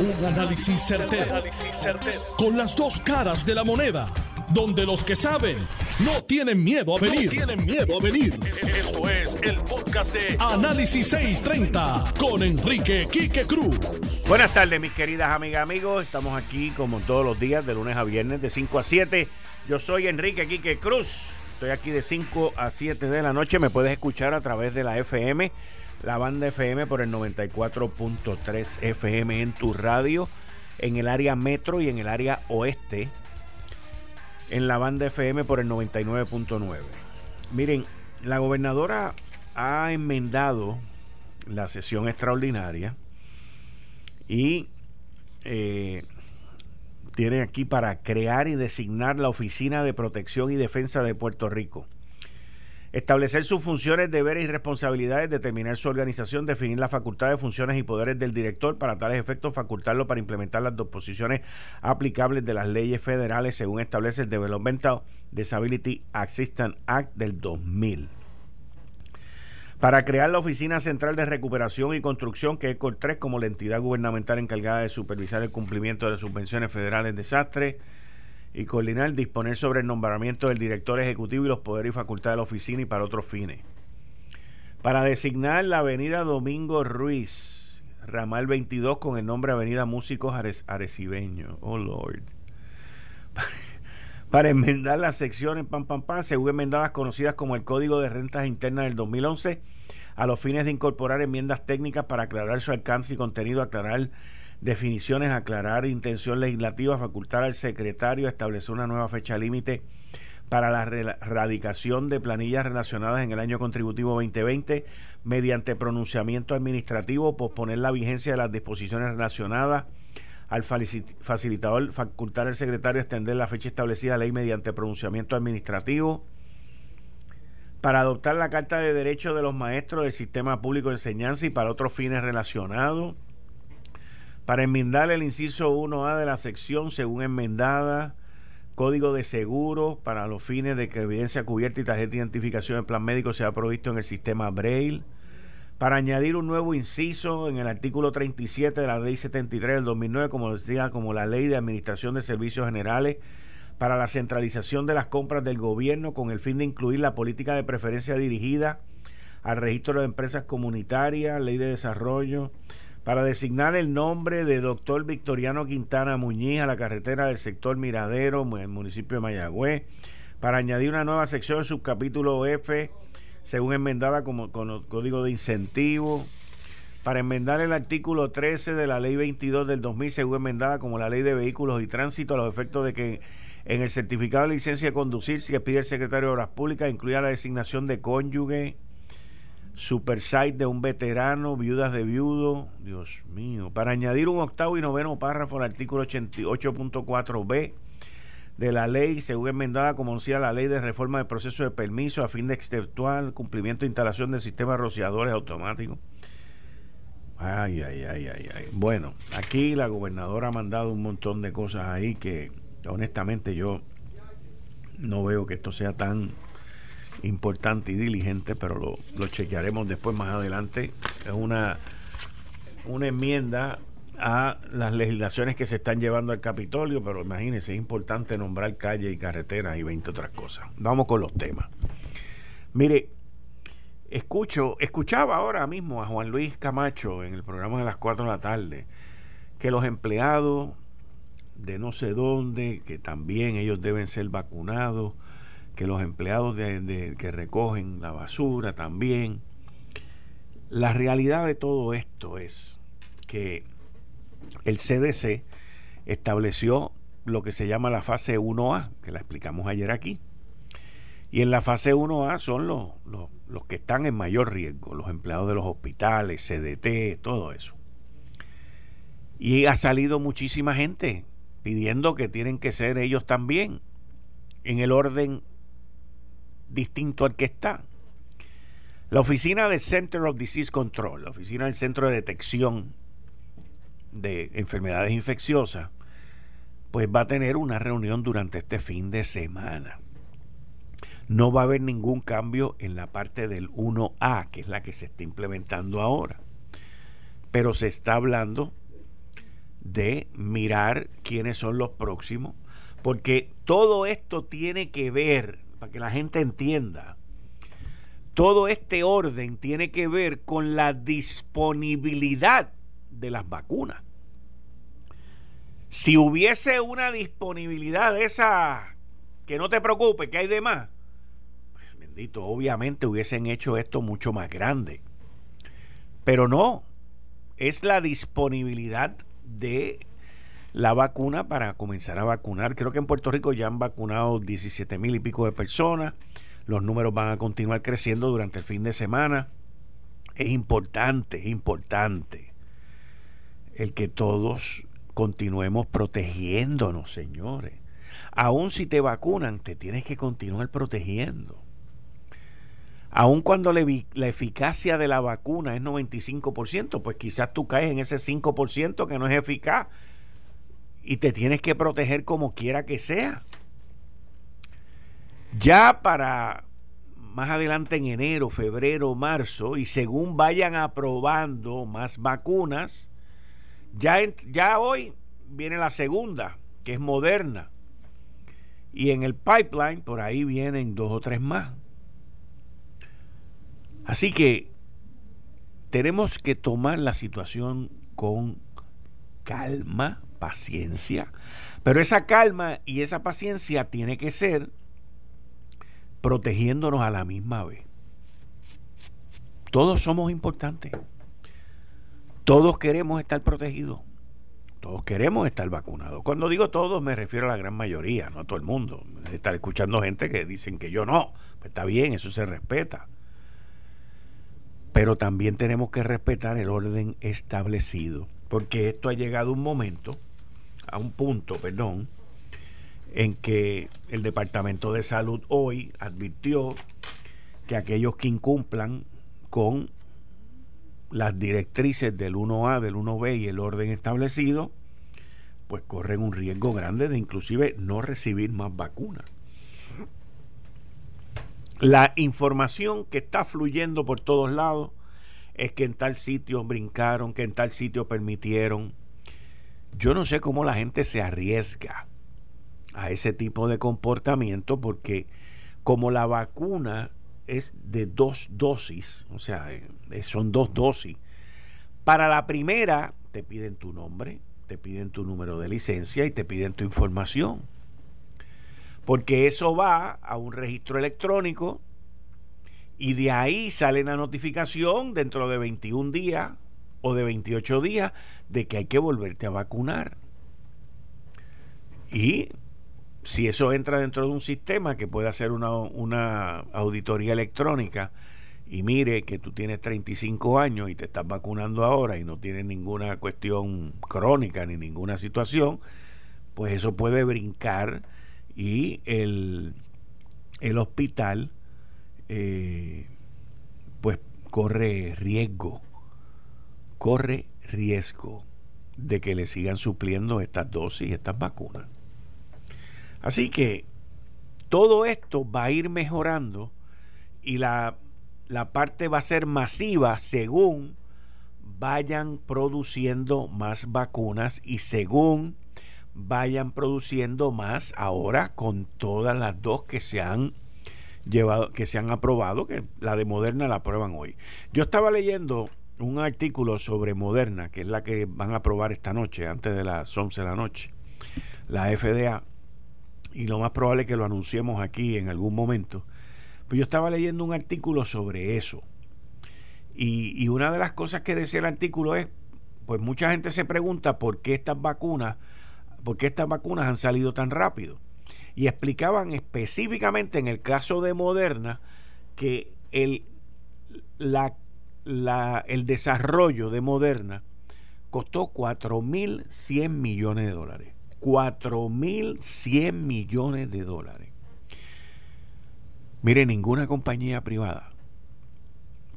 Un análisis certero, Con las dos caras de la moneda. Donde los que saben no tienen miedo a venir. tienen miedo a venir. Esto es el podcast de Análisis 630 con Enrique Quique Cruz. Buenas tardes, mis queridas amigas, amigos. Estamos aquí como todos los días, de lunes a viernes, de 5 a 7. Yo soy Enrique Quique Cruz. Estoy aquí de 5 a 7 de la noche. Me puedes escuchar a través de la FM la banda FM por el 94.3 FM en tu radio, en el área metro y en el área oeste, en la banda FM por el 99.9. Miren, la gobernadora ha enmendado la sesión extraordinaria y eh, tiene aquí para crear y designar la Oficina de Protección y Defensa de Puerto Rico Establecer sus funciones, deberes y responsabilidades, determinar su organización, definir las facultades, funciones y poderes del director para tales efectos, facultarlo para implementar las disposiciones aplicables de las leyes federales según establece el Developmental Disability Assistance Act del 2000. Para crear la Oficina Central de Recuperación y Construcción, que es COR 3, como la entidad gubernamental encargada de supervisar el cumplimiento de las subvenciones federales de desastre y coordinar, disponer sobre el nombramiento del director ejecutivo y los poderes y facultades de la oficina y para otros fines. Para designar la avenida Domingo Ruiz, ramal 22 con el nombre Avenida Músicos Arecibeño. Oh Lord. Para enmendar las secciones pam pam pam, según enmendadas conocidas como el Código de Rentas Internas del 2011, a los fines de incorporar enmiendas técnicas para aclarar su alcance y contenido, aclarar definiciones, aclarar intención legislativa, facultar al secretario establecer una nueva fecha límite para la erradicación de planillas relacionadas en el año contributivo 2020 mediante pronunciamiento administrativo, posponer la vigencia de las disposiciones relacionadas al facilitador facultar al secretario extender la fecha establecida ley mediante pronunciamiento administrativo para adoptar la Carta de Derechos de los Maestros del Sistema Público de Enseñanza y para otros fines relacionados para enmendar el inciso 1A de la sección según enmendada, código de seguro para los fines de que evidencia cubierta y tarjeta de identificación en plan médico sea provisto en el sistema Braille, para añadir un nuevo inciso en el artículo 37 de la ley 73 del 2009, como decía, como la ley de administración de servicios generales, para la centralización de las compras del gobierno con el fin de incluir la política de preferencia dirigida al registro de empresas comunitarias, ley de desarrollo, para designar el nombre de doctor Victoriano Quintana Muñiz a la carretera del sector Miradero en el municipio de Mayagüez, para añadir una nueva sección subcapítulo F, según enmendada como, con código de incentivo, para enmendar el artículo 13 de la ley 22 del 2000, según enmendada como la ley de vehículos y tránsito, a los efectos de que en el certificado de licencia de conducir, si pide el secretario de Obras Públicas, incluya la designación de cónyuge, Super site de un veterano, viudas de viudo, Dios mío, para añadir un octavo y noveno párrafo al artículo 88.4b de la ley, según enmendada como decía la ley de reforma del proceso de permiso a fin de exceptuar cumplimiento e instalación del sistema de rociadores automáticos. Ay, ay, ay, ay, ay. Bueno, aquí la gobernadora ha mandado un montón de cosas ahí que honestamente yo no veo que esto sea tan importante y diligente, pero lo, lo chequearemos después más adelante. Es una, una enmienda a las legislaciones que se están llevando al Capitolio, pero imagínense, es importante nombrar calles y carreteras y 20 otras cosas. Vamos con los temas. Mire, escucho, escuchaba ahora mismo a Juan Luis Camacho en el programa de las 4 de la tarde, que los empleados de no sé dónde, que también ellos deben ser vacunados, que los empleados de, que recogen la basura también. La realidad de todo esto es que el CDC estableció lo que se llama la fase 1A, que la explicamos ayer aquí. Y en la fase 1A son los, los, los, que están en mayor riesgo, los empleados de los hospitales, CDT, todo eso. Y ha salido muchísima gente pidiendo que tienen que ser ellos también en el orden distinto al que está. La oficina del Center of Disease Control, la oficina del Centro de Detección de Enfermedades Infecciosas, pues va a tener una reunión durante este fin de semana. No va a haber ningún cambio en la parte del 1A, que es la que se está implementando ahora. Pero se está hablando de mirar quiénes son los próximos, porque todo esto tiene que ver, para que la gente entienda, todo este orden tiene que ver con la disponibilidad de las vacunas. Si hubiese una disponibilidad de esa, que no te preocupes, que hay de más, pues, bendito, obviamente hubiesen hecho esto mucho más grande. Pero no, es la disponibilidad de la vacuna para comenzar a vacunar. Creo que en Puerto Rico ya han vacunado 17 mil y pico de personas. Los números van a continuar creciendo durante el fin de semana. Es importante, es importante el que todos continuemos protegiéndonos, señores. Aún si te vacunan, te tienes que continuar protegiendo. Aun cuando la, eficacia de la vacuna es 95%, pues quizás tú caes en ese 5% que no es eficaz y te tienes que proteger como quiera que sea. Ya para más adelante en enero, febrero, marzo, y según vayan aprobando más vacunas, ya, ya hoy viene la segunda, que es moderna. Y en el pipeline, por ahí vienen dos o tres más. Así que tenemos que tomar la situación con calma, paciencia. Pero esa calma y esa paciencia tiene que ser protegiéndonos a la misma vez. Todos somos importantes. Todos queremos estar protegidos. Todos queremos estar vacunados. Cuando digo todos me refiero a la gran mayoría, no a todo el mundo. Estar escuchando gente que dicen que yo no. Pues está bien, eso se respeta. Pero también tenemos que respetar el orden establecido. Porque esto ha llegado un momento, a un punto, perdón, en que el Departamento de Salud hoy advirtió que aquellos que incumplan con las directrices del 1A, del 1B y el orden establecido, pues corren un riesgo grande de inclusive no recibir más vacunas. La información que está fluyendo por todos lados es que en tal sitio brincaron, que en tal sitio permitieron. Yo no sé cómo la gente se arriesga a ese tipo de comportamiento porque como la vacuna es de dos dosis, o sea, eh, son dos dosis. Para la primera te piden tu nombre, te piden tu número de licencia y te piden tu información. Porque eso va a un registro electrónico y de ahí sale una notificación dentro de 21 días o de 28 días de que hay que volverte a vacunar. Y si eso entra dentro de un sistema que puede hacer una, una auditoría electrónica y mire que tú tienes 35 años y te estás vacunando ahora y no tienes ninguna cuestión crónica ni ninguna situación, pues eso puede brincar y el, el hospital eh, pues corre riesgo, corre riesgo de que le sigan supliendo estas dosis, estas vacunas. Así que todo esto va a ir mejorando y la, la parte va a ser masiva según vayan produciendo más vacunas y según vayan produciendo más ahora con todas las dos que se han llevado, que se han aprobado, que la de Moderna la aprueban hoy. Yo estaba leyendo un artículo sobre Moderna, que es la que van a aprobar esta noche, antes de las 11 de la noche, la FDA y lo más probable es que lo anunciemos aquí en algún momento. Pues yo estaba leyendo un artículo sobre eso. Y, y, una de las cosas que decía el artículo es, pues mucha gente se pregunta por qué estas vacunas, por qué estas vacunas han salido tan rápido. Y explicaban específicamente en el caso de Moderna que el, la, la, el desarrollo de Moderna costó 4.100 millones de dólares. 4.100 millones de dólares. Mire, ninguna compañía privada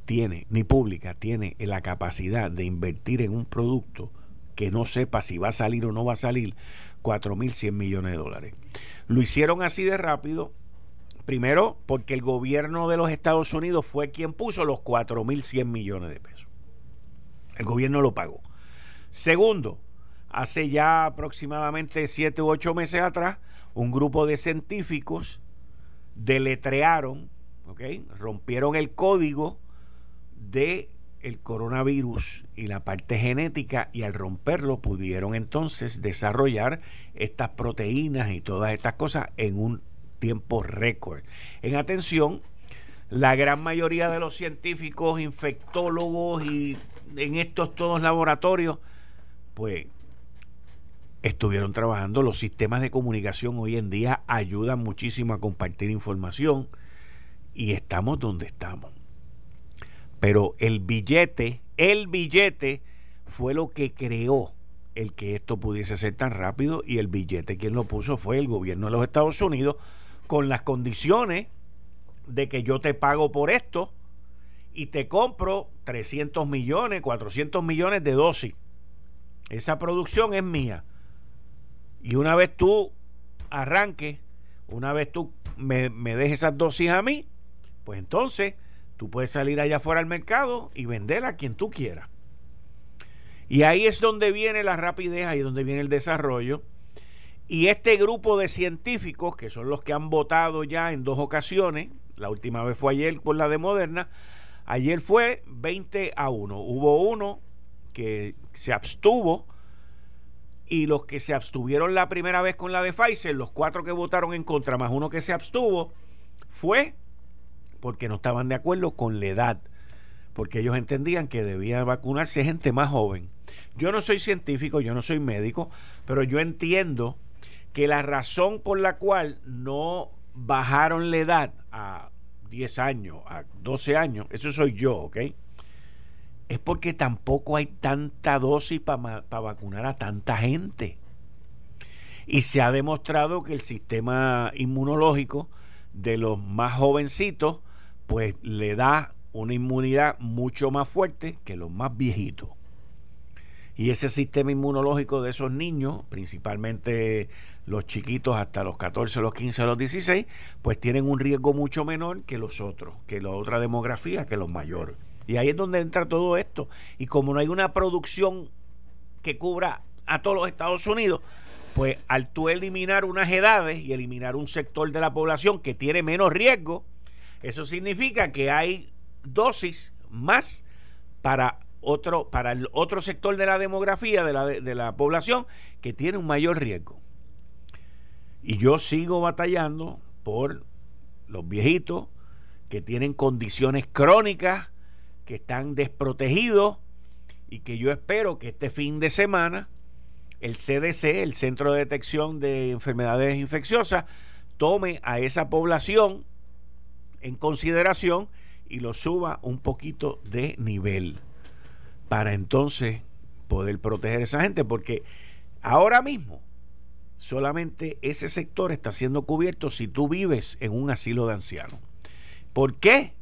tiene, ni pública, tiene la capacidad de invertir en un producto que no sepa si va a salir o no va a salir 4.100 millones de dólares. Lo hicieron así de rápido, primero porque el gobierno de los Estados Unidos fue quien puso los 4.100 millones de pesos. El gobierno lo pagó. Segundo, hace ya aproximadamente siete u ocho meses atrás, un grupo de científicos deletrearon, rompieron el código de el coronavirus y la parte genética y al romperlo pudieron entonces desarrollar estas proteínas y todas estas cosas en un tiempo récord. En atención, la gran mayoría de los científicos, infectólogos y en estos todos laboratorios, pues estuvieron trabajando. Los sistemas de comunicación hoy en día ayudan muchísimo a compartir información y estamos donde estamos. Pero el billete, el billete fue lo que creó el que esto pudiese ser tan rápido y el billete quien lo puso fue el gobierno de los Estados Unidos con las condiciones de que yo te pago por esto y te compro 300 millones, 400 millones de dosis. Esa producción es mía. Y una vez tú arranques, una vez tú me, me dejes esas dosis a mí, pues entonces Tú puedes salir allá afuera al mercado y venderla a quien tú quieras. Y ahí es donde viene la rapidez, ahí es donde viene el desarrollo. Y este grupo de científicos, que son los que han votado ya en dos ocasiones, la última vez fue ayer por la de Moderna, ayer fue 20 a 1. Hubo uno que se abstuvo y los que se abstuvieron la primera vez con la de Pfizer, los cuatro que votaron en contra, más uno que se abstuvo, fue porque no estaban de acuerdo con la edad, porque ellos entendían que debía vacunarse gente más joven. Yo no soy científico, yo no soy médico, pero yo entiendo que la razón por la cual no bajaron la edad a 10 años, a 12 años, eso soy yo, ¿ok? Es porque tampoco hay tanta dosis para vacunar a tanta gente. Y se ha demostrado que el sistema inmunológico de los más jovencitos pues le da una inmunidad mucho más fuerte que los más viejitos. Y ese sistema inmunológico de esos niños, principalmente los chiquitos hasta los 14, los 15, los 16, pues tienen un riesgo mucho menor que los otros, que la otra demografía, que los mayores. Y ahí es donde entra todo esto. Y como no hay una producción que cubra a todos los Estados Unidos, pues al tú eliminar unas edades y eliminar un sector de la población que tiene menos riesgo, eso significa que hay dosis más para otro, para el otro sector de la demografía, de la, de la población, que tiene un mayor riesgo. Y yo sigo batallando por los viejitos que tienen condiciones crónicas, que están desprotegidos y que yo espero que este fin de semana el CDC, el Centro de Detección de Enfermedades Infecciosas, tome a esa población en consideración y lo suba un poquito de nivel para entonces poder proteger a esa gente porque ahora mismo solamente ese sector está siendo cubierto si tú vives en un asilo de ancianos. ¿Por qué?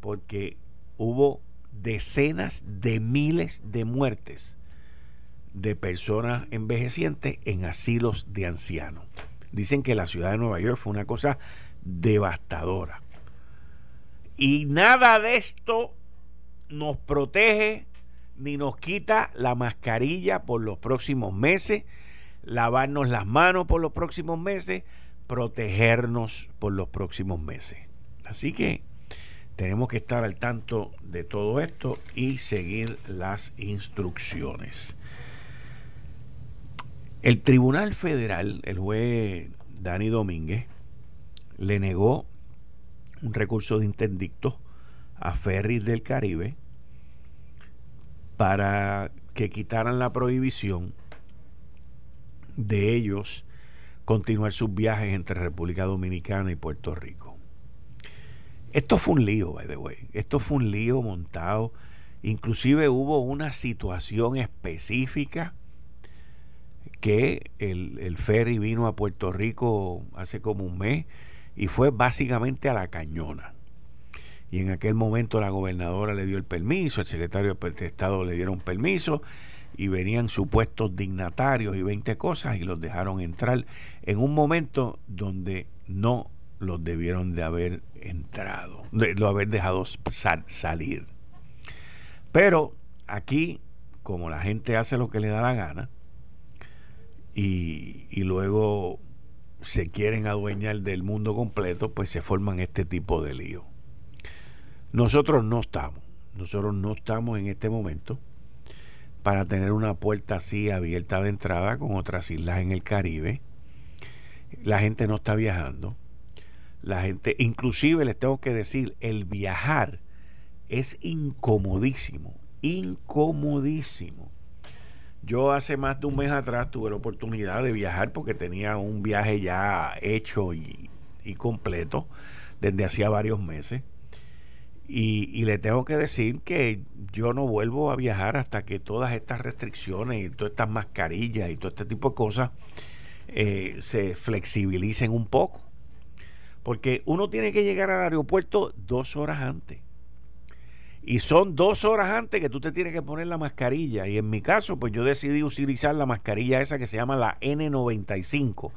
Porque hubo decenas de miles de muertes de personas envejecientes en asilos de ancianos. Dicen que la ciudad de Nueva York fue una cosa devastadora. Y nada de esto nos protege ni nos quita la mascarilla por los próximos meses, lavarnos las manos por los próximos meses, protegernos por los próximos meses. Así que tenemos que estar al tanto de todo esto y seguir las instrucciones. El Tribunal Federal, el juez Dani Domínguez, le negó un recurso de interdicto a Ferris del Caribe para que quitaran la prohibición de ellos continuar sus viajes entre República Dominicana y Puerto Rico. Esto fue un lío, by the way. Esto fue un lío montado. Inclusive hubo una situación específica que el, el ferry vino a Puerto Rico hace como un mes y fue básicamente a la cañona. Y en aquel momento la gobernadora le dio el permiso, el secretario de Estado le dieron permiso y venían supuestos dignatarios y 20 cosas y los dejaron entrar en un momento donde no los debieron de haber entrado, de lo haber dejado salir. Pero aquí, como la gente hace lo que le da la gana, y, y luego se quieren adueñar del mundo completo, pues se forman este tipo de lío. Nosotros no estamos, nosotros no estamos en este momento para tener una puerta así abierta de entrada con otras islas en el Caribe. La gente no está viajando. La gente, inclusive les tengo que decir, el viajar es incomodísimo, incomodísimo. Yo hace más de un mes atrás tuve la oportunidad de viajar porque tenía un viaje ya hecho y, completo desde hacía varios meses. Y, le tengo que decir que yo no vuelvo a viajar hasta que todas estas restricciones y todas estas mascarillas y todo este tipo de cosas eh, se flexibilicen un poco. Porque uno tiene que llegar al aeropuerto dos horas antes. Y son dos horas antes que tú te tienes que poner la mascarilla. Y en mi caso, pues yo decidí utilizar la mascarilla esa que se llama la N95,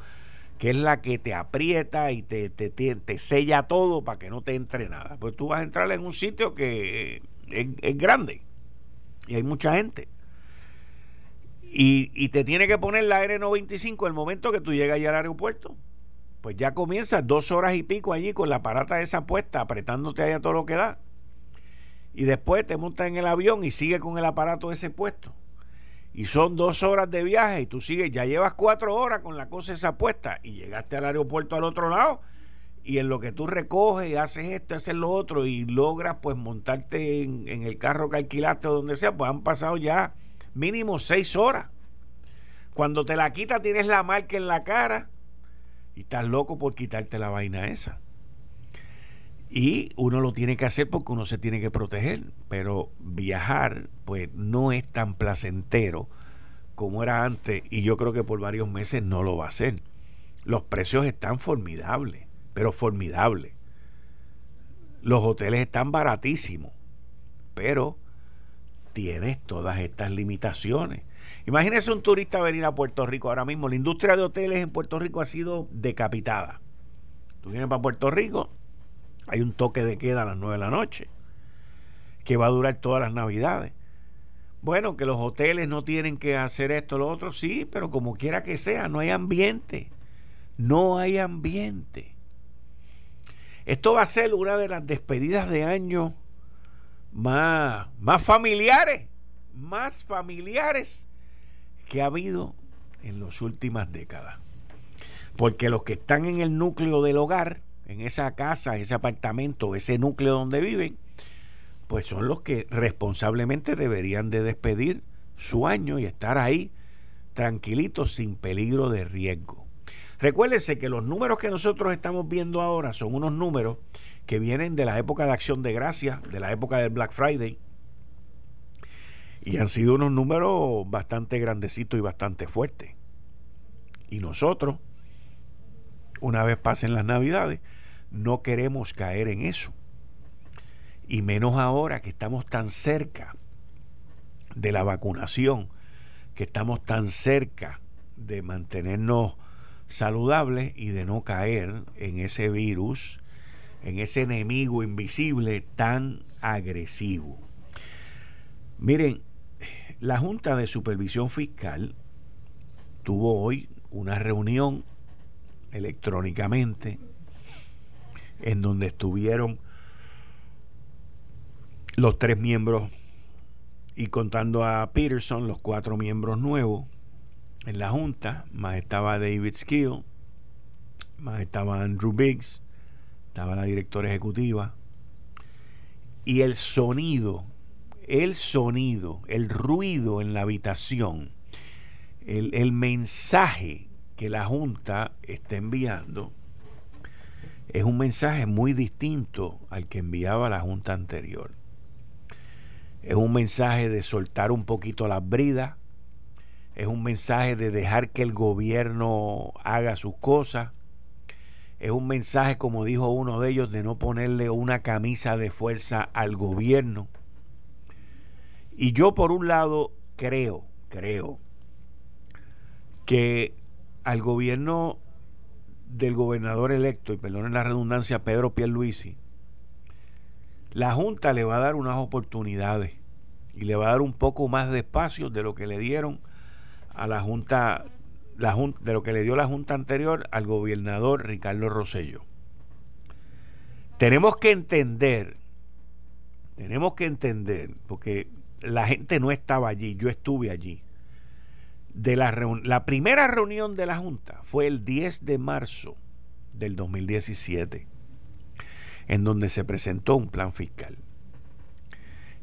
que es la que te aprieta y te, te, te, sella todo para que no te entre nada. Pues tú vas a entrar en un sitio que es, grande y hay mucha gente. Y, y, te tiene que poner la N95 el momento que tú llegas allá al aeropuerto. Pues ya comienzas dos horas y pico allí con la aparata esa puesta, apretándote ahí a todo lo que da y después te montas en el avión y sigue con el aparato ese puesto. Y son dos horas de viaje y tú sigues, ya llevas cuatro horas con la cosa esa puesta y llegaste al aeropuerto al otro lado y en lo que tú recoges y haces esto, haces lo otro y logras pues montarte en, en el carro que alquilaste o donde sea, pues han pasado ya mínimo seis horas. Cuando te la quitas tienes la marca en la cara y estás loco por quitarte la vaina esa. Y uno lo tiene que hacer porque uno se tiene que proteger, pero viajar pues no es tan placentero como era antes y yo creo que por varios meses no lo va a ser. Los precios están formidables, pero formidables. Los hoteles están baratísimos, pero tienes todas estas limitaciones. Imagínese un turista venir a Puerto Rico ahora mismo. La industria de hoteles en Puerto Rico ha sido decapitada. Tú vienes para Puerto Rico, hay un toque de queda a las 9 de la noche, que va a durar todas las navidades. Bueno, que los hoteles no tienen que hacer esto, lo otro, sí, pero como quiera que sea, no hay ambiente. No hay ambiente. Esto va a ser una de las despedidas de año más, más familiares, más familiares que ha habido en las últimas décadas. Porque los que están en el núcleo del hogar en esa casa, ese apartamento, ese núcleo donde viven, pues son los que responsablemente deberían de despedir su año y estar ahí tranquilitos sin peligro de riesgo. Recuérdense que los números que nosotros estamos viendo ahora son unos números que vienen de la época de acción de gracia, de la época del Black Friday, y han sido unos números bastante grandecitos y bastante fuertes. Y nosotros, una vez pasen las navidades, no queremos caer en eso. Y menos ahora que estamos tan cerca de la vacunación, que estamos tan cerca de mantenernos saludables y de no caer en ese virus, en ese enemigo invisible tan agresivo. Miren, la Junta de Supervisión Fiscal tuvo hoy una reunión electrónicamente en donde estuvieron los tres miembros y contando a Peterson, los cuatro miembros nuevos en la Junta, más estaba David Skill, más estaba Andrew Biggs, estaba la directora ejecutiva, y el sonido, el sonido, el ruido en la habitación, el, el mensaje que la Junta está enviando, es un mensaje muy distinto al que enviaba la Junta anterior. Es un mensaje de soltar un poquito las bridas, es un mensaje de dejar que el gobierno haga sus cosas, es un mensaje, como dijo uno de ellos, de no ponerle una camisa de fuerza al gobierno. Y yo por un lado creo, creo, que al gobierno del gobernador electo, y perdonen la redundancia, Pedro Pierluisi, la Junta le va a dar unas oportunidades y le va a dar un poco más de espacio de lo que le dieron a la Junta la de lo que le dio la junta anterior al gobernador Ricardo Rosello. Tenemos que entender, tenemos que entender, porque la gente no estaba allí, yo estuve allí. De la, la primera reunión de la Junta fue el 10 de marzo del 2017, en donde se presentó un plan fiscal.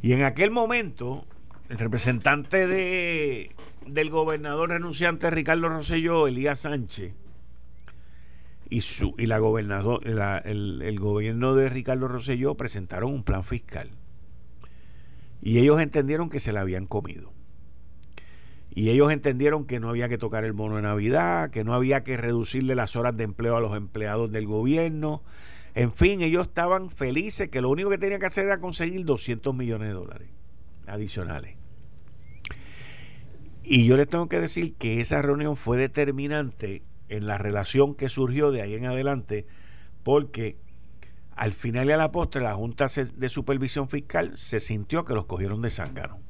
Y en aquel momento, el representante de, del gobernador renunciante Ricardo Rosselló, Elías Sánchez, y, su, y la gobernador, el, el, gobierno de Ricardo Rosselló presentaron un plan fiscal. Y ellos entendieron que se la habían comido. Y ellos entendieron que no había que tocar el bono de Navidad, que no había que reducirle las horas de empleo a los empleados del gobierno. En fin, ellos estaban felices que lo único que tenían que hacer era conseguir 200 millones de dólares adicionales. Y yo les tengo que decir que esa reunión fue determinante en la relación que surgió de ahí en adelante, porque al final y a la postre la Junta de Supervisión Fiscal se sintió que los cogieron de zángano.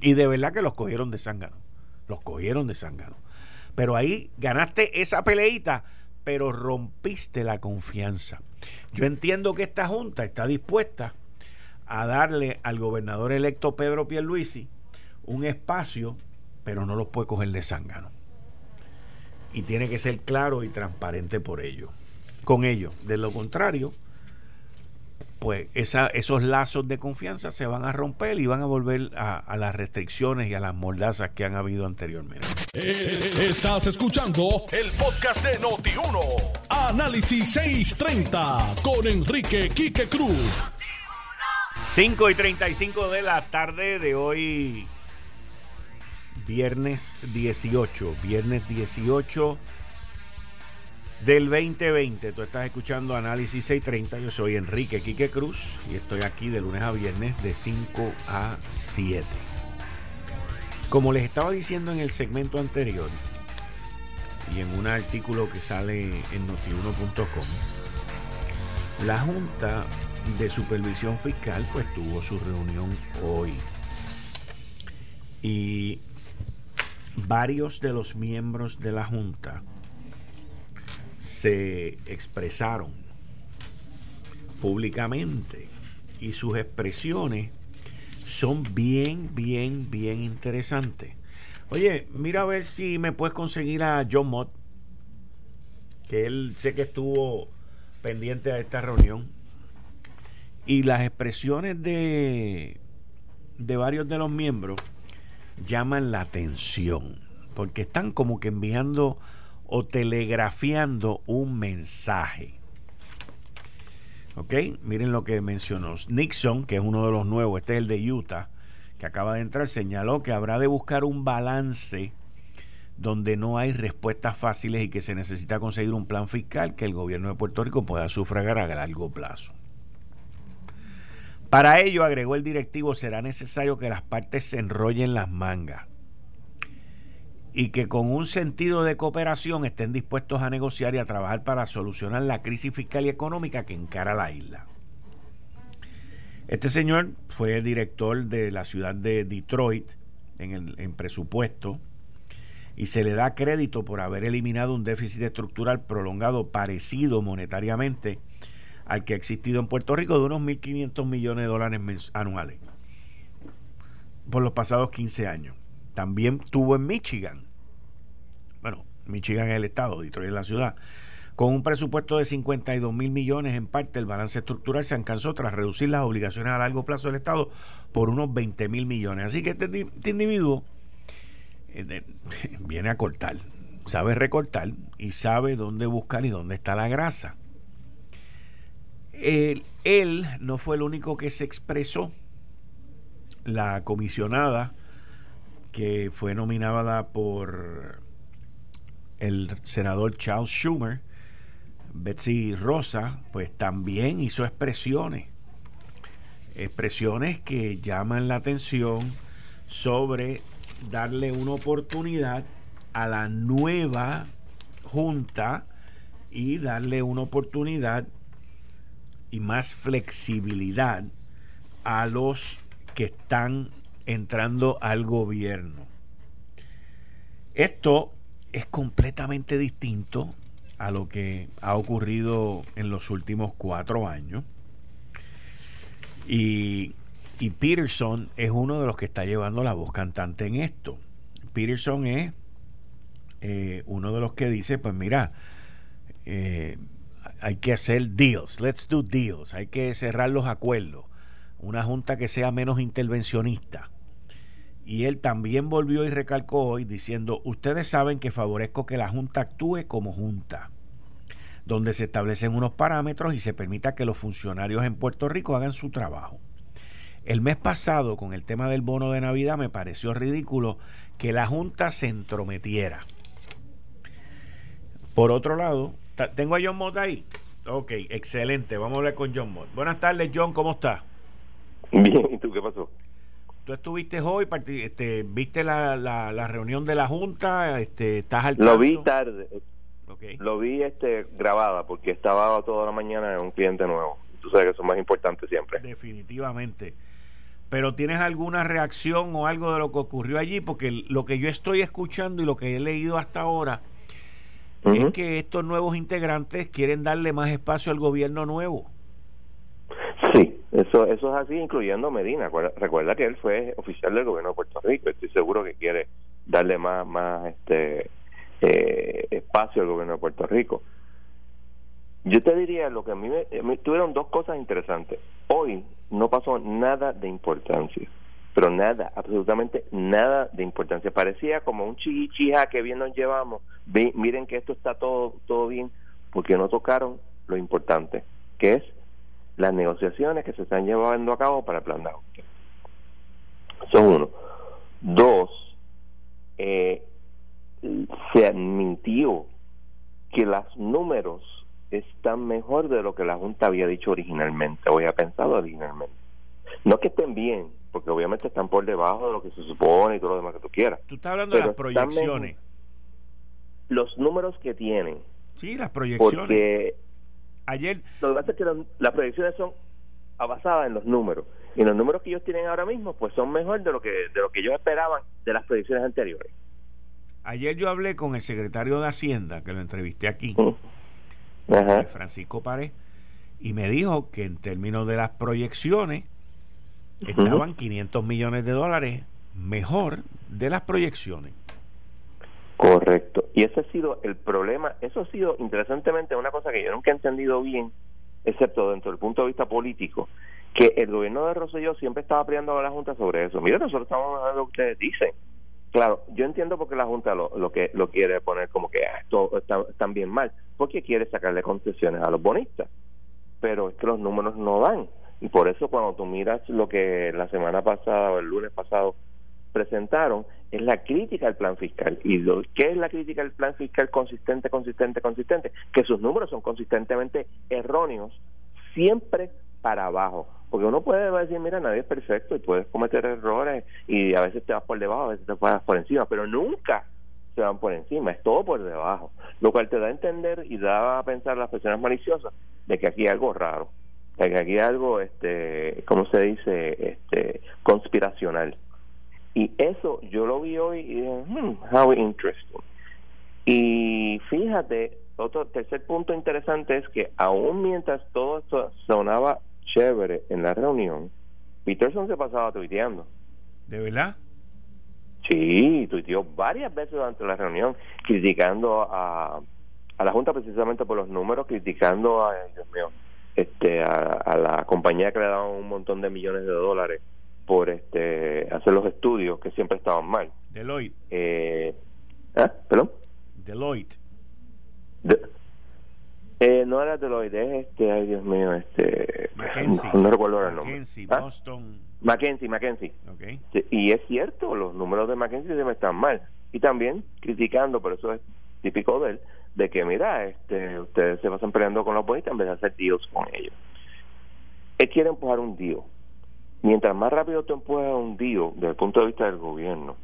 Y de verdad que los cogieron de zángano. Los cogieron de zángano. Pero ahí ganaste esa peleita, pero rompiste la confianza. Yo entiendo que esta Junta está dispuesta a darle al gobernador electo Pedro Pierluisi un espacio, pero no los puede coger de zángano y tiene que ser claro y transparente por ello. Con ello, de lo contrario, pues esa, esos lazos de confianza se van a romper y van a volver a, las restricciones y a las mordazas que han habido anteriormente. Eh, estás escuchando el podcast de Noti1. Análisis 630 con Enrique Quique Cruz. 5 y 35 de la tarde de hoy, viernes 18, viernes 18 del 2020. Tú estás escuchando Análisis 630. Yo soy Enrique Quique Cruz y estoy aquí de lunes a viernes de 5 a 7. Como les estaba diciendo en el segmento anterior y en un artículo que sale en notiuno.com, la Junta de Supervisión Fiscal pues tuvo su reunión hoy. Y varios de los miembros de la Junta se expresaron públicamente y sus expresiones son bien, bien, bien interesantes. Oye, mira a ver si me puedes conseguir a John Mott, que él sé que estuvo pendiente a esta reunión. Y las expresiones de, de varios de los miembros llaman la atención, porque están como que enviando o telegrafiando un mensaje. ¿Ok? Miren lo que mencionó. Nixon, que es uno de los nuevos, este es el de Utah, que acaba de entrar, señaló que habrá de buscar un balance donde no hay respuestas fáciles y que se necesita conseguir un plan fiscal que el gobierno de Puerto Rico pueda sufragar a largo plazo. Para ello, agregó el directivo, será necesario que las partes se enrollen las mangas y que con un sentido de cooperación estén dispuestos a negociar y a trabajar para solucionar la crisis fiscal y económica que encara la isla. Este señor fue director de la ciudad de Detroit en, el, en presupuesto y se le da crédito por haber eliminado un déficit estructural prolongado parecido monetariamente al que ha existido en Puerto Rico de unos 1.500 millones de dólares anuales por los pasados 15 años. También tuvo en Michigan, bueno, Michigan es el estado, Detroit es la ciudad, con un presupuesto de 52 mil millones en parte, el balance estructural se alcanzó tras reducir las obligaciones a largo plazo del Estado por unos 20 mil millones. Así que este, este individuo eh, viene a cortar, sabe recortar y sabe dónde buscar y dónde está la grasa. Él, no fue el único que se expresó. La comisionada que fue nominada por el senador Charles Schumer, Betsy Rosa, pues también hizo expresiones. Expresiones que llaman la atención sobre darle una oportunidad a la nueva junta y darle una oportunidad y más flexibilidad a los que están entrando al gobierno. Esto es completamente distinto a lo que ha ocurrido en los últimos cuatro años. Y, y Peterson es uno de los que está llevando la voz cantante en esto. Peterson es eh, uno de los que dice, pues mira, eh, hay que hacer deals, let's do deals, hay que cerrar los acuerdos, una junta que sea menos intervencionista. Y él también volvió y recalcó hoy diciendo, ustedes saben que favorezco que la junta actúe como junta, donde se establecen unos parámetros y se permita que los funcionarios en Puerto Rico hagan su trabajo. El mes pasado, con el tema del bono de Navidad, me pareció ridículo que la Junta se entrometiera. Por otro lado, tengo a John Mott ahí. Ok, excelente. Vamos a hablar con John Mott. Buenas tardes, John, ¿cómo estás? Bien, ¿y tú qué pasó? ¿Tú estuviste hoy? Este, ¿Viste la, la, reunión de la Junta? Este, ¿Estás al Lo vi tarde. Okay. Lo vi este, grabada porque estaba toda la mañana en un cliente nuevo. Tú sabes que eso es más importante siempre. Definitivamente. Pero ¿tienes alguna reacción o algo de lo que ocurrió allí? Porque lo que yo estoy escuchando y lo que he leído hasta ahora es que estos nuevos integrantes quieren darle más espacio al gobierno nuevo. Sí, eso, eso es así, incluyendo Medina. Recuerda que él fue oficial del gobierno de Puerto Rico. Estoy seguro que quiere darle más, más este, eh, espacio al gobierno de Puerto Rico. Yo te diría lo que a mí me, tuvieron dos cosas interesantes. Hoy no pasó nada de importancia, pero nada, absolutamente nada de importancia. Parecía como un chichija que bien nos llevamos. miren que esto está todo todo bien, porque no tocaron lo importante, que es las negociaciones que se están llevando a cabo para el plan de ajuste. Son uno. Dos, eh, se admitió que los números están mejor de lo que la Junta había dicho originalmente, o había pensado originalmente. No que estén bien, porque obviamente están por debajo de lo que se supone y todo lo demás que tú quieras. Tú estás hablando de las proyecciones. Los números que tienen. Sí, las proyecciones. Porque Ayer. Lo que pasa es que las proyecciones son basadas en los números. Y los números que ellos tienen ahora mismo, pues son mejor de lo que, de lo que ellos esperaban de las proyecciones anteriores. Ayer yo hablé con el secretario de Hacienda, que lo entrevisté aquí, Francisco Pared, y me dijo que en términos de las proyecciones estaban 500 millones de dólares mejor de las proyecciones. Correcto. Y ese ha sido el problema. Eso ha sido, interesantemente, una cosa que yo nunca he entendido bien, excepto dentro del punto de vista político, que el gobierno de Rosselló siempre estaba peleando a la Junta sobre eso. Mira, nosotros estamos hablando lo que ustedes dicen. Claro, yo entiendo por qué la Junta lo, que lo quiere poner como que ah, esto está, bien mal, porque quiere sacarle concesiones a los bonistas. Pero es que los números no dan. Y por eso cuando tú miras lo que la semana pasada o el lunes pasado presentaron es la crítica al plan fiscal. ¿Y lo, qué es la crítica al plan fiscal consistente, consistente, consistente? Que sus números son consistentemente erróneos, siempre para abajo. Porque uno puede decir, mira, nadie es perfecto y puedes cometer errores y a veces te vas por debajo, a veces te vas por encima, pero nunca se van por encima, es todo por debajo. Lo cual te da a entender y da a pensar a las personas maliciosas de que aquí hay algo raro, de que aquí hay algo, este, ¿cómo se dice?, este, conspiracional. Y eso yo lo vi hoy y dije, hmm, how interesting. Y fíjate, otro tercer punto interesante es que aún mientras todo esto sonaba chévere en la reunión, Peterson se pasaba tuiteando. ¿De verdad? Sí, tuiteó varias veces durante la reunión, criticando a, a la Junta precisamente por los números, criticando a, Dios mío, este, a, a la compañía que le daban un montón de millones de dólares por este hacer los estudios que siempre estaban mal. Deloitte. Eh, ¿ah? ¿Perdón? Deloitte. eh, no era Deloitte, es este, ay Dios mío, este. Mackenzie. No, recuerdo el nombre. Mackenzie, ¿Ah? Boston. Mackenzie, Mackenzie. Okay. y es cierto, los números de Mackenzie siempre están mal. Y también criticando, pero eso es típico de él, de que mira, este, ustedes se pasan peleando con los bonistas en vez de hacer deals con ellos. Él quiere empujar un deal Mientras más rápido tú empujas un DIO desde el punto de vista del gobierno,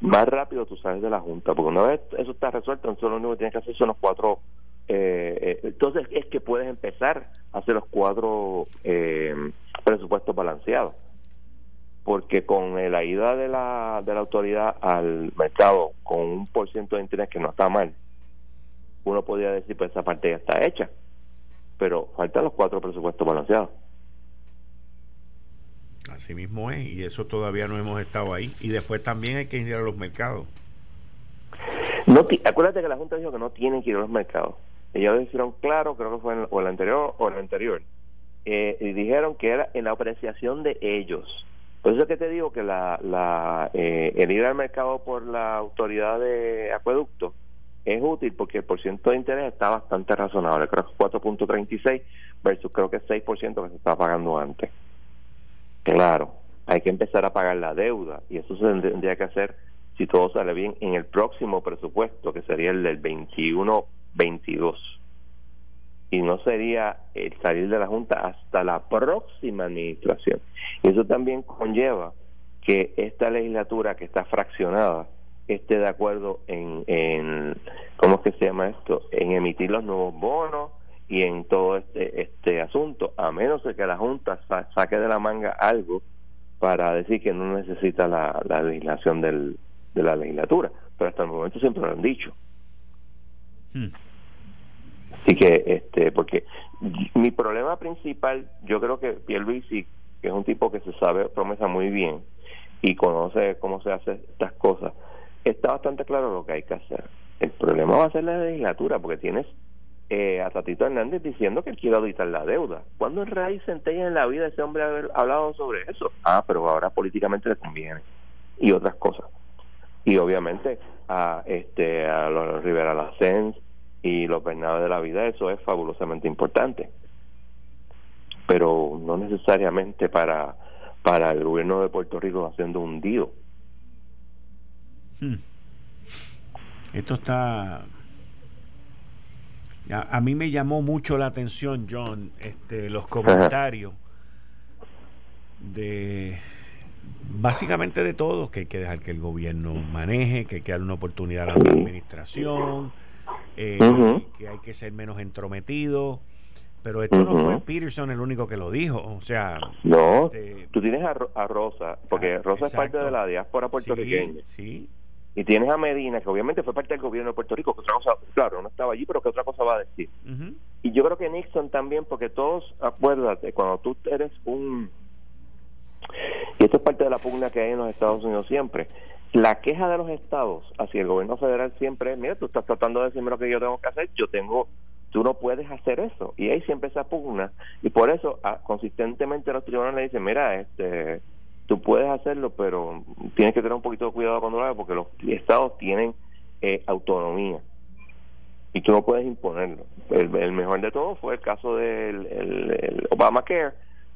más rápido tú sales de la Junta, porque una vez eso está resuelto, entonces lo único que tienes que hacer son los cuatro. Eh, eh, entonces es que puedes empezar a hacer los cuatro eh, presupuestos balanceados. porque con la ida de la, de la autoridad al mercado con un por ciento de interés que no está mal, uno podría decir, pues esa parte ya está hecha, pero faltan los cuatro presupuestos balanceados. Así mismo es, y eso todavía no hemos estado ahí. Y después también hay que ir a los mercados. No, acuérdate que la Junta dijo que no tienen que ir a los mercados. Ellos dijeron claro, creo que fue en, o el anterior o el anterior, eh, y dijeron que era en la apreciación de ellos. Por eso es que te digo que la, la, eh, el ir al mercado por la autoridad de acueducto es útil porque el porcentaje de interés está bastante razonable, creo que es 4.36 versus creo que es 6% que se estaba pagando antes. Claro, hay que empezar a pagar la deuda y eso se tendría que hacer si todo sale bien en el próximo presupuesto que sería el del 21-22 y no sería el salir de la Junta hasta la próxima administración. Y eso también conlleva que esta legislatura que está fraccionada esté de acuerdo en, en ¿cómo es que se llama esto? En emitir los nuevos bonos y en todo este, este asunto, a menos de que la Junta saque de la manga algo para decir que no necesita la, legislación del, de la legislatura. Pero hasta el momento siempre lo han dicho. Hmm. Así que, este, porque mi problema principal, yo creo que Pierluisi, que es un tipo que se sabe promesa muy bien y conoce cómo se hacen estas cosas, está bastante claro lo que hay que hacer. El problema va a ser la legislatura, porque tienes eh, a Tatito Hernández diciendo que él quiere auditar la deuda. ¿Cuándo en raíz centella en la vida ese hombre haber hablado sobre eso? Ah, pero ahora políticamente le conviene. Y otras cosas. Y obviamente a este a los Rivera Lacens y los Bernardo de la vida, eso es fabulosamente importante. Pero no necesariamente para, para el gobierno de Puerto Rico haciendo hundido. Hmm. Esto está a, mí me llamó mucho la atención, John, este, los comentarios de básicamente de todos, que hay que dejar que el gobierno maneje, que hay que darle una oportunidad a la administración, eh, que hay que ser menos entrometido. Pero esto no fue Peterson el único que lo dijo. O sea, no, este, tú tienes a, Rosa, porque ah, Rosa es parte de la diáspora puertorriqueña. Sí, sí. Y tienes a Medina, que obviamente fue parte del gobierno de Puerto Rico, que otra cosa, claro, no estaba allí, pero que otra cosa va a decir. Y yo creo que Nixon también, porque todos, acuérdate, cuando tú eres un... Y esto es parte de la pugna que hay en los Estados Unidos siempre. La queja de los estados hacia el gobierno federal siempre es, mira, tú estás tratando de decirme lo que yo tengo que hacer, yo tengo tú no puedes hacer eso y ahí siempre esa pugna y por eso ah, consistentemente los tribunales le dicen mira este tú puedes hacerlo, pero tienes que tener un poquito de cuidado cuando lo hagas porque los estados tienen eh, autonomía y tú no puedes imponerlo. El, mejor de todo fue el caso del el, Obamacare,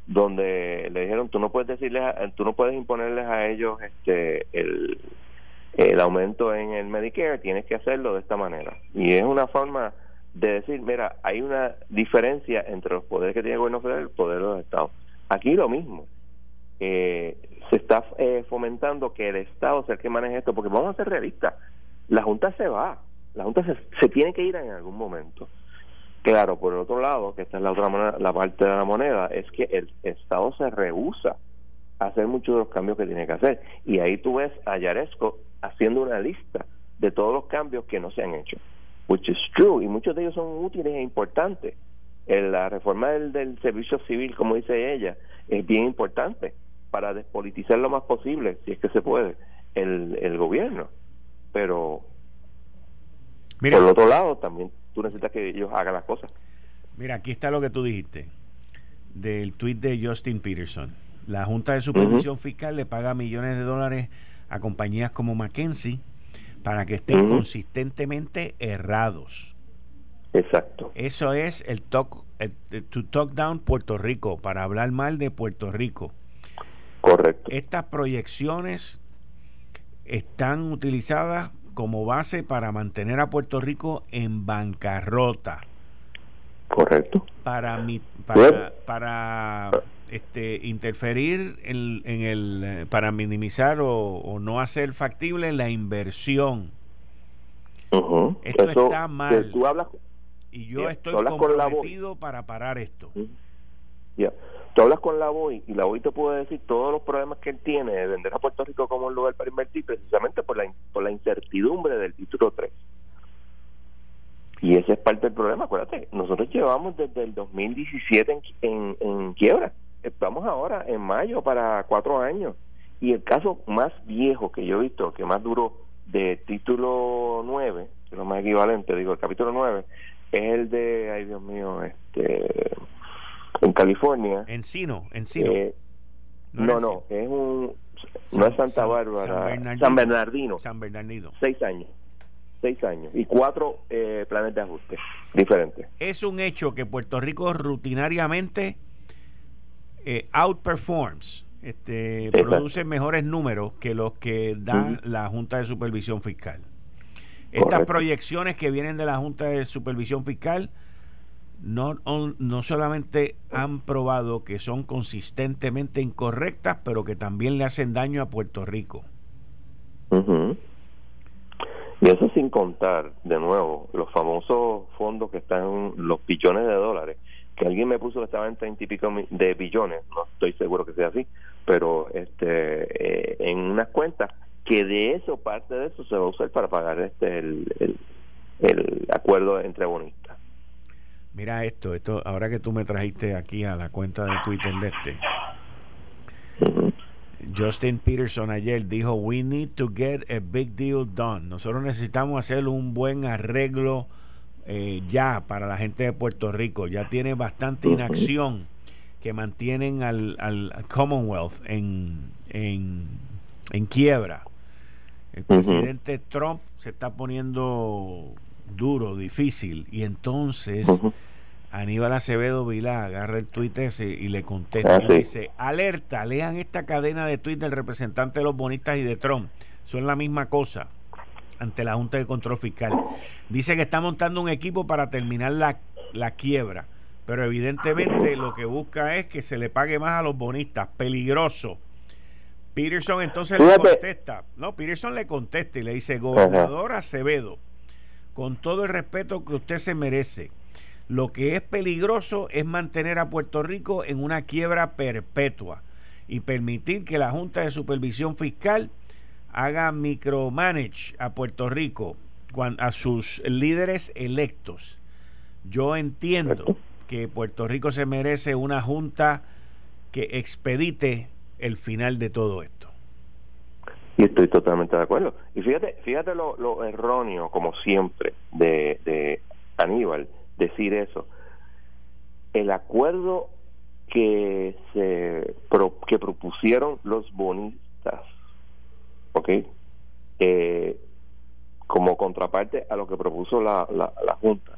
donde le dijeron tú no puedes decirles, tú no puedes imponerles a ellos este el, el aumento en el Medicare, tienes que hacerlo de esta manera. Y es una forma de decir, mira, hay una diferencia entre los poderes que tiene el gobierno federal y el poder de los estados. Aquí lo mismo eh, se está eh, fomentando que el Estado sea el que maneje esto, porque vamos a ser realistas, la Junta se va, la Junta se, tiene que ir en algún momento. Claro, por el otro lado, que esta es la otra la parte de la moneda, es que el Estado se rehúsa a hacer muchos de los cambios que tiene que hacer. Y ahí tú ves a Yaresco haciendo una lista de todos los cambios que no se han hecho, which is true, y muchos de ellos son útiles e importantes. la reforma del, del servicio civil, como dice ella, es bien importante para despolitizar lo más posible, si es que se puede, el, el gobierno. Pero por el otro lado, también tú necesitas que ellos hagan las cosas. Mira, aquí está lo que tú dijiste del tweet de Justin Peterson. La Junta de Supervisión Fiscal le paga millones de dólares a compañías como McKenzie para que estén consistentemente errados. Exacto. Eso es el talk, el, to talk down Puerto Rico, para hablar mal de Puerto Rico. Correcto. Estas proyecciones están utilizadas como base para mantener a Puerto Rico en bancarrota. Correcto. Para para, para este interferir en, el para minimizar o, no hacer factible la inversión. Esto está mal. y yo estoy comprometido para parar esto. Tú hablas con la BOI y la BOI te puede decir todos los problemas que él tiene de vender a Puerto Rico como un lugar para invertir precisamente por la, por la incertidumbre del título 3. Y ese es parte del problema, acuérdate, nosotros llevamos desde el 2017 en, en, quiebra, estamos ahora en mayo para cuatro años. Y el caso más viejo que yo he visto, que más duró de título 9, que es lo más equivalente, digo, el capítulo 9, es el de, ay Dios mío, este en California. Encino, Encino. Eh, no, no, es un. no es Santa Bárbara. San Bernardino. San Bernardino. Seis años. Seis años. Y cuatro eh, planes de ajuste diferentes. Es un hecho que Puerto Rico rutinariamente eh, outperforms. Este, produce mejores números que los que da la Junta de Supervisión Fiscal. Estas proyecciones que vienen de la Junta de Supervisión Fiscal no, no solamente han probado que son consistentemente incorrectas, pero que también le hacen daño a Puerto Rico. Y eso sin contar, de nuevo, los famosos fondos que están, los billones de dólares, que alguien me puso que estaba en treinta y pico de billones, no estoy seguro que sea así, pero este eh, en unas cuentas que de eso, parte de eso se va a usar para pagar este el, el, el acuerdo entre bonistas. Mira esto, esto, ahora que tú me trajiste aquí a la cuenta de Twitter de este. Justin Peterson ayer dijo, we need to get a big deal done. Nosotros necesitamos hacer un buen arreglo eh, ya para la gente de Puerto Rico. Ya tiene bastante inacción que mantienen al, al Commonwealth en, en, en quiebra. El presidente Trump se está poniendo duro, difícil, y entonces Aníbal Acevedo Vilá agarra el tuit ese y le contesta ah, y dice, alerta, lean esta cadena de tuit del representante de los bonistas y de Trump. Son la misma cosa ante la Junta de Control Fiscal. Dice que está montando un equipo para terminar la, la quiebra, pero evidentemente lo que busca es que se le pague más a los bonistas. Peligroso. Peterson entonces le contesta, no, Peterson le contesta y le dice, gobernador Acevedo, con todo el respeto que usted se merece, lo que es peligroso es mantener a Puerto Rico en una quiebra perpetua y permitir que la Junta de Supervisión Fiscal haga micromanage a Puerto Rico a sus líderes electos. Yo entiendo que Puerto Rico se merece una junta que expedite el final de todo esto. Y estoy totalmente de acuerdo. Y fíjate, fíjate lo, erróneo, como siempre, de, de Aníbal, decir eso. El acuerdo que se que propusieron los bonistas, ¿ok? Eh, como contraparte a lo que propuso la, la, la Junta,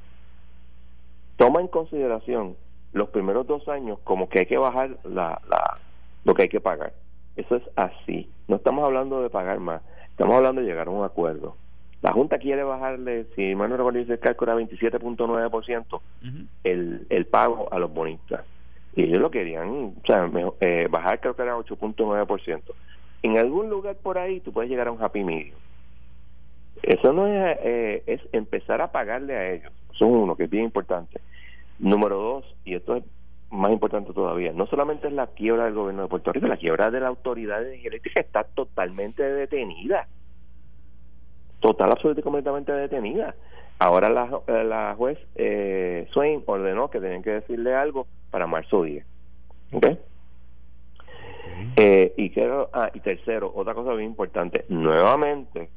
toma en consideración los primeros dos años como que hay que bajar la, la, lo que hay que pagar. Eso es así. No estamos hablando de pagar más, estamos hablando de llegar a un acuerdo. La Junta quiere bajarle, si mal no recuerdo, el cálculo era 27.9% el, el pago a los bonistas. Y ellos lo querían, o sea, eh, bajar creo que era 8.9%. En algún lugar por ahí tú puedes llegar a un happy medium. Eso no es, eh, es empezar a pagarle a ellos. Eso es uno, que es bien importante. Número dos, y esto es más importante todavía, no solamente es la quiebra del gobierno de Puerto Rico, la quiebra de la autoridad de eléctrica está totalmente detenida total, absolutamente y completamente detenida. Ahora la, eh, la juez eh, Swain ordenó que tenían que decirle algo para marzo 10. ¿Ok? Eh, y, quiero, ah, y tercero, otra cosa bien importante, nuevamente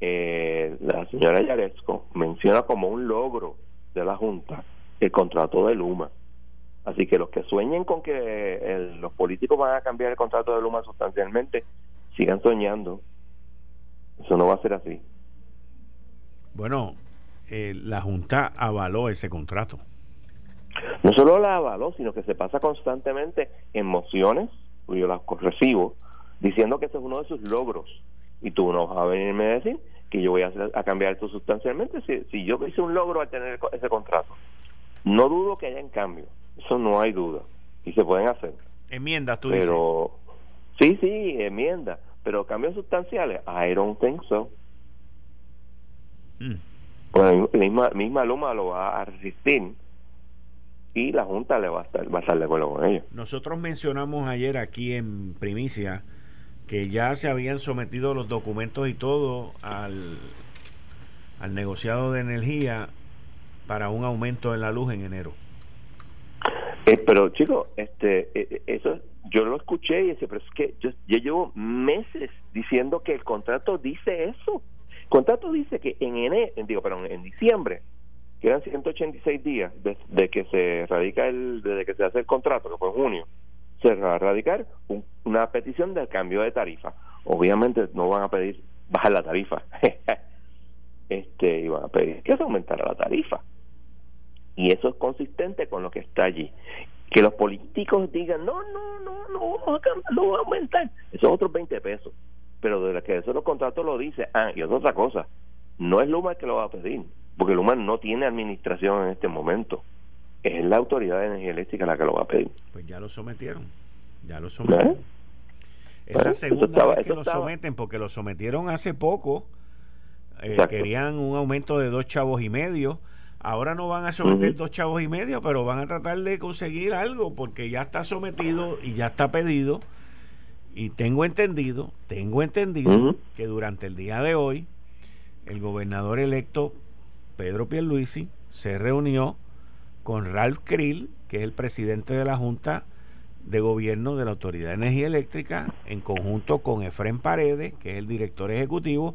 eh, la señora Yaresco menciona como un logro de la Junta el contrato de Luma. Así que los que sueñen con que los políticos van a cambiar el contrato de Luma sustancialmente, sigan soñando. Eso no va a ser así. Bueno, eh, la Junta avaló ese contrato. No solo la avaló, sino que se pasa constantemente en mociones, yo las recibo, diciendo que ese es uno de sus logros. Y tú no vas a venirme a decir que yo voy a, a cambiar esto sustancialmente si, si yo hice un logro al tener ese contrato. No dudo que haya en cambio, eso no hay duda. Y se pueden hacer. Enmiendas, tú pero, Sí, sí, enmiendas. Pero cambios sustanciales, I don't think so. Mm. Pues la misma, misma Luma lo va a resistir y la Junta le va a estar, va a estar de acuerdo con ellos. Nosotros mencionamos ayer aquí en Primicia que ya se habían sometido los documentos y todo al, al negociado de energía para un aumento en la luz en enero. Eh, pero chicos, este, eh, eso yo lo escuché y decía, pero es que yo, llevo meses diciendo que el contrato dice eso. El contrato dice que en enero, digo, perdón, en diciembre quedan 186 días desde que se radica el, desde que se hace el contrato, que fue en junio, se va a radicar una petición del cambio de tarifa. Obviamente no van a pedir bajar la tarifa, este, y van a pedir que se aumentara la tarifa. Y eso es consistente con lo que está allí. Que los políticos digan, no, no, no, no vamos a cambiar, no vamos a aumentar. Esos otros 20 pesos. Pero de que eso los contratos lo dice. Ah, y otra cosa, no es Luma el que lo va a pedir, porque Luma no tiene administración en este momento. Es la Autoridad de Energía Eléctrica la que lo va a pedir. Pues ya lo sometieron. Ya lo sometieron. ¿Eh? Es la segunda vez que lo someten, porque lo sometieron hace poco. Eh, querían un aumento de dos chavos y medio Ahora no van a someter dos chavos y medio, pero van a tratar de conseguir algo porque ya está sometido y ya está pedido. Y tengo entendido, tengo entendido que durante el día de hoy el gobernador electo Pedro Pierluisi se reunió con Ralph Krill, que es el presidente de la Junta de Gobierno de la Autoridad de Energía Eléctrica, en conjunto con Efren Paredes, que es el director ejecutivo.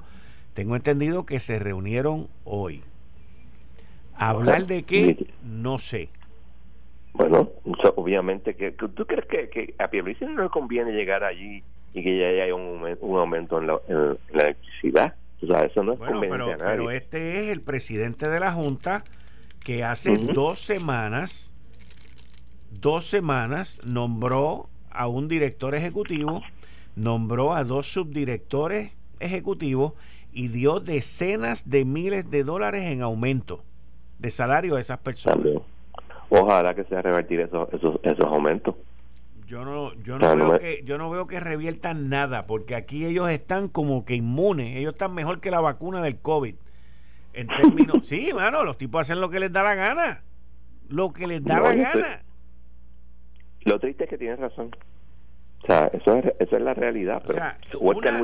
Tengo entendido que se reunieron hoy. ¿Hablar de qué? No sé. Bueno, obviamente que tú crees que, que a Pierluisi no le conviene llegar allí y que ya haya un, un aumento en la, electricidad. O sea, eso no es bueno, pero, pero, este es el presidente de la Junta que hace dos semanas, dos semanas nombró a un director ejecutivo, nombró a dos subdirectores ejecutivos y dio decenas de miles de dólares en aumento de salario a esas personas. Ojalá que sea revertir esos, esos, esos aumentos. Yo no, yo no, veo que, yo no veo que reviertan nada, porque aquí ellos están como que inmunes, ellos están mejor que la vacuna del COVID. En términos, sí, mano, los tipos hacen lo que les da la gana, lo que les da la gana. Lo triste es que tienes razón. O sea, eso es, eso es la realidad. Pero, o sea, una,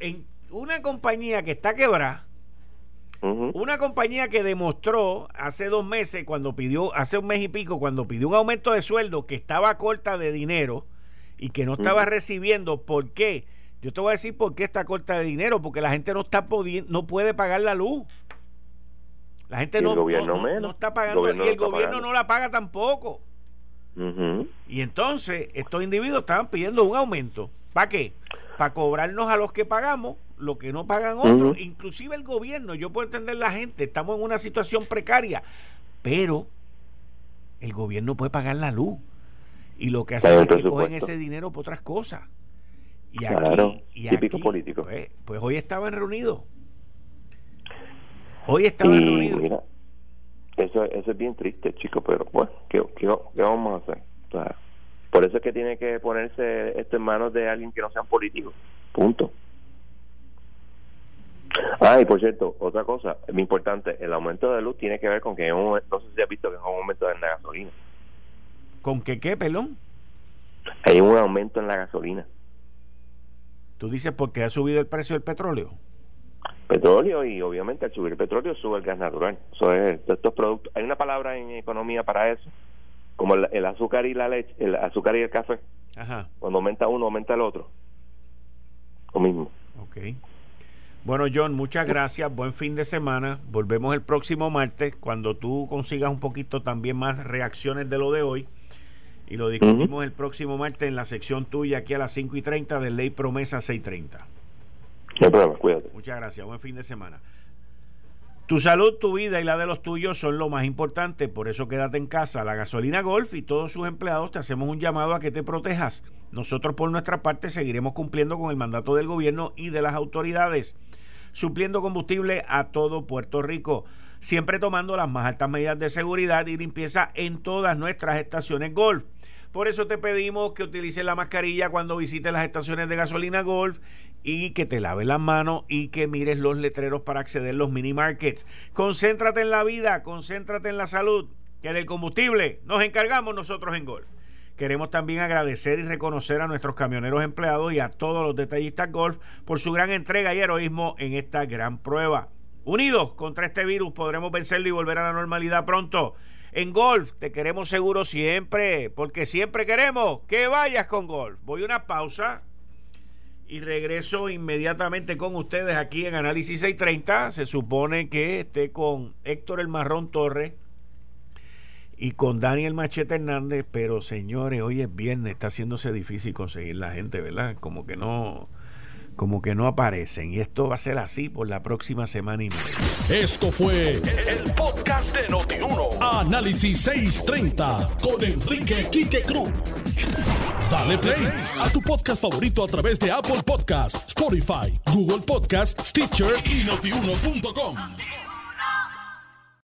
En una compañía que está quebrada, una compañía que demostró hace dos meses, cuando pidió, hace un mes y pico, cuando pidió un aumento de sueldo que estaba corta de dinero y que no estaba recibiendo. ¿Por qué? Yo te voy a decir por qué está corta de dinero, porque la gente no está no puede pagar la luz. La gente no, no, está pagando y el gobierno no la paga tampoco. Y entonces estos individuos estaban pidiendo un aumento. ¿Para qué? Para cobrarnos a los que pagamos lo que no pagan otros, inclusive el gobierno. Yo puedo entender la gente, estamos en una situación precaria, pero el gobierno puede pagar la luz. Y lo que hacen es que cogen ese dinero por otras cosas. Y aquí, y típico político. Pues, pues, hoy estaban reunidos. Hoy estaban reunidos. eso, eso es bien triste, chicos, pero bueno, ¿qué, qué, vamos a hacer? por eso es que tiene que ponerse esto en manos de alguien que no sea político. Punto. Ah, y por cierto, otra cosa muy importante, el aumento de luz tiene que ver con que, no sé si has visto que es un aumento en la gasolina. ¿Con qué qué, pelón? Hay un aumento en la gasolina. ¿Tú dices porque ha subido el precio del petróleo? Petróleo y obviamente al subir el petróleo sube el gas natural. Eso es, estos productos, hay una palabra en economía para eso, como el, azúcar y la leche, el azúcar y el café. Ajá. Cuando aumenta uno, aumenta el otro. Lo mismo. Ok. Bueno, John, muchas gracias. Buen fin de semana. Volvemos el próximo martes cuando tú consigas un poquito también más reacciones de lo de hoy. Y lo discutimos el próximo martes en la sección tuya aquí a las 5 y 30 de Ley Promesa 630. No problema, cuídate. Muchas gracias. Buen fin de semana. Tu salud, tu vida y la de los tuyos son lo más importante, por eso quédate en casa. La gasolina Golf y todos sus empleados te hacemos un llamado a que te protejas. Nosotros por nuestra parte seguiremos cumpliendo con el mandato del gobierno y de las autoridades supliendo combustible a todo Puerto Rico, siempre tomando las más altas medidas de seguridad y limpieza en todas nuestras estaciones Golf. Por eso te pedimos que utilices la mascarilla cuando visites las estaciones de gasolina Golf y que te laves las manos y que mires los letreros para acceder a los mini markets. Concéntrate en la vida, concéntrate en la salud. que del combustible nos encargamos nosotros en Golf. Queremos también agradecer y reconocer a nuestros camioneros empleados y a todos los detallistas Golf por su gran entrega y heroísmo en esta gran prueba. Unidos contra este virus podremos vencerlo y volver a la normalidad pronto. En Golf te queremos seguro siempre, porque siempre queremos que vayas con Golf. Voy a una pausa y regreso inmediatamente con ustedes aquí en Análisis 630. Se supone que esté con Héctor El Marrón Torres y con Daniel Machete Hernández, pero señores, hoy es viernes, está haciéndose difícil conseguir la gente, ¿verdad? Como que no como que no aparecen. Y esto va a ser así por la próxima semana y media. Esto fue el, podcast de Notiuno. Análisis 630 con Enrique Quique Cruz. Dale play a tu podcast favorito a través de Apple Podcasts, Spotify, Google Podcasts, Stitcher y notiuno.com.